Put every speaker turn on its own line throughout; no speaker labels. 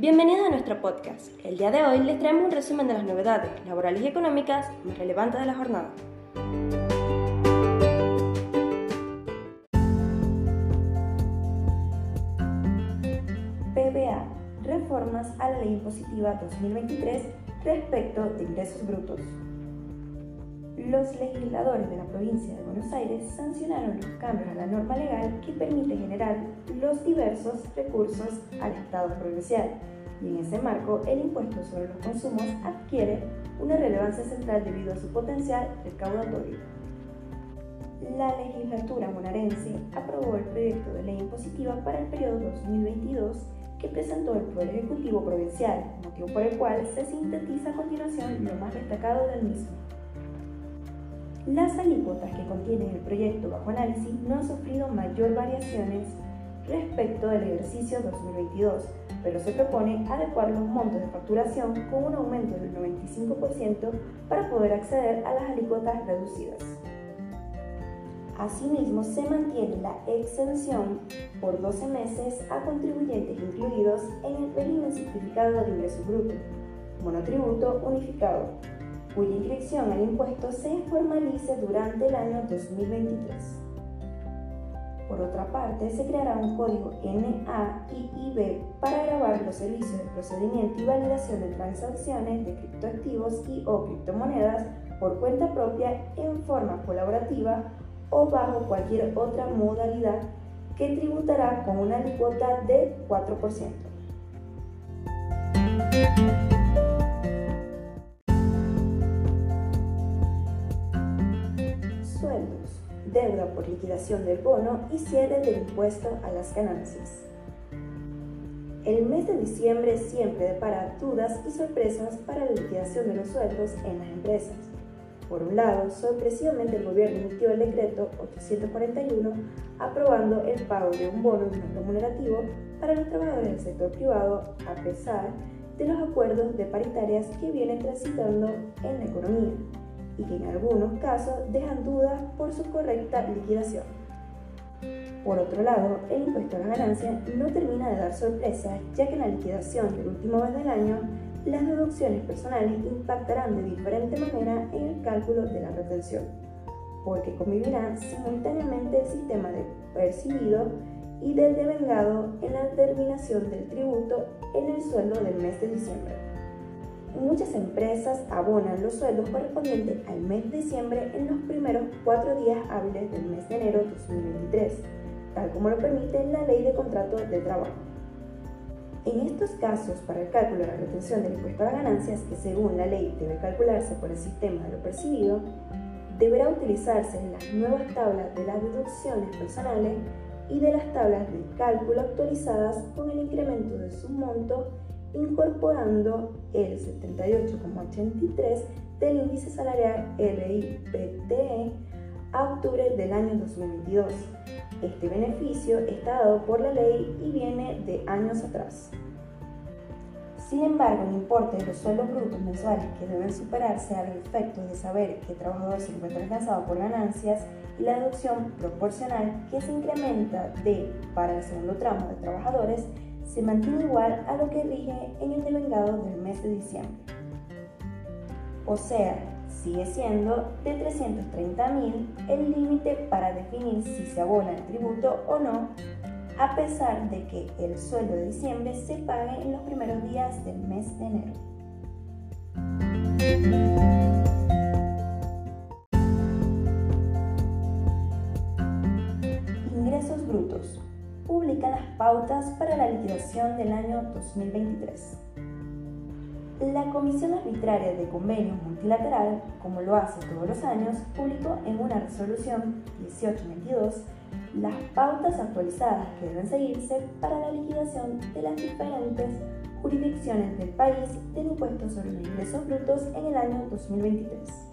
Bienvenidos a nuestro podcast. El día de hoy les traemos un resumen de las novedades laborales y económicas más relevantes de la jornada. PBA. Reformas a la Ley Impositiva 2023 respecto de ingresos brutos. Los legisladores de la provincia de Buenos Aires sancionaron los cambios a la norma legal que permite generar los diversos recursos al Estado provincial y en ese marco el impuesto sobre los consumos adquiere una relevancia central debido a su potencial recaudatorio. La legislatura monarense aprobó el proyecto de ley impositiva para el periodo 2022 que presentó el Poder Ejecutivo Provincial, motivo por el cual se sintetiza a continuación lo más destacado del mismo. Las alícuotas que contiene el proyecto bajo análisis no han sufrido mayor variaciones respecto del ejercicio 2022, pero se propone adecuar los montos de facturación con un aumento del 95% para poder acceder a las alícuotas reducidas. Asimismo, se mantiene la exención por 12 meses a contribuyentes incluidos en el régimen simplificado de ingreso bruto, monotributo unificado, cuya inscripción al impuesto se formalice durante el año 2023. Por otra parte, se creará un código NAIIB para grabar los servicios de procedimiento y validación de transacciones de criptoactivos y o criptomonedas por cuenta propia en forma colaborativa o bajo cualquier otra modalidad que tributará con una alícuota de 4%. Deuda por liquidación del bono y cierre del impuesto a las ganancias. El mes de diciembre siempre depara dudas y sorpresas para la liquidación de los sueldos en las empresas. Por un lado, sorpresivamente el gobierno emitió el decreto 841 aprobando el pago de un bono no remunerativo para los trabajadores del sector privado a pesar de los acuerdos de paritarias que vienen transitando en la economía y que en algunos casos dejan dudas por su correcta liquidación. Por otro lado, el impuesto a las ganancias no termina de dar sorpresa, ya que en la liquidación del último mes del año, las deducciones personales impactarán de diferente manera en el cálculo de la retención, porque convivirán simultáneamente el sistema de percibido y del devengado en la determinación del tributo en el sueldo del mes de diciembre. Muchas empresas abonan los sueldos correspondientes al mes de diciembre en los primeros cuatro días hábiles del mes de enero de 2023, tal como lo permite la Ley de Contratos de Trabajo. En estos casos, para el cálculo de la retención del impuesto a las ganancias, que según la ley debe calcularse por el sistema de lo percibido, deberá utilizarse las nuevas tablas de las deducciones personales y de las tablas de cálculo actualizadas con el incremento de su monto incorporando el 78,83 del índice salarial RIPTE a octubre del año 2022. Este beneficio está dado por la ley y viene de años atrás. Sin embargo, el importe de los sueldos brutos mensuales que deben superarse al efecto de saber que el trabajador se encuentra alcanzado por ganancias y la deducción proporcional que se incrementa de para el segundo tramo de trabajadores se mantiene igual a lo que rige en el devengado del mes de diciembre. O sea, sigue siendo de 330.000 el límite para definir si se abona el tributo o no, a pesar de que el sueldo de diciembre se pague en los primeros días del mes de enero. Las pautas para la liquidación del año 2023. La Comisión Arbitraria de Convenios Multilateral, como lo hace todos los años, publicó en una resolución 1822 las pautas actualizadas que deben seguirse para la liquidación de las diferentes jurisdicciones del país del impuesto sobre los ingresos brutos en el año 2023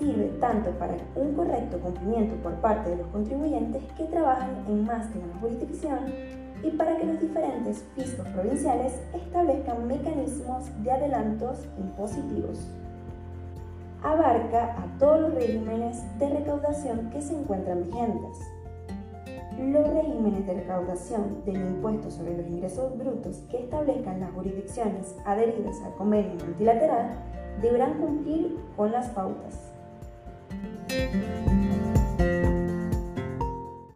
sirve tanto para un correcto cumplimiento por parte de los contribuyentes que trabajan en más de una jurisdicción y para que los diferentes fiscos provinciales establezcan mecanismos de adelantos impositivos. Abarca a todos los regímenes de recaudación que se encuentran vigentes. Los regímenes de recaudación del impuesto sobre los ingresos brutos que establezcan las jurisdicciones adheridas al convenio multilateral deberán cumplir con las pautas. Música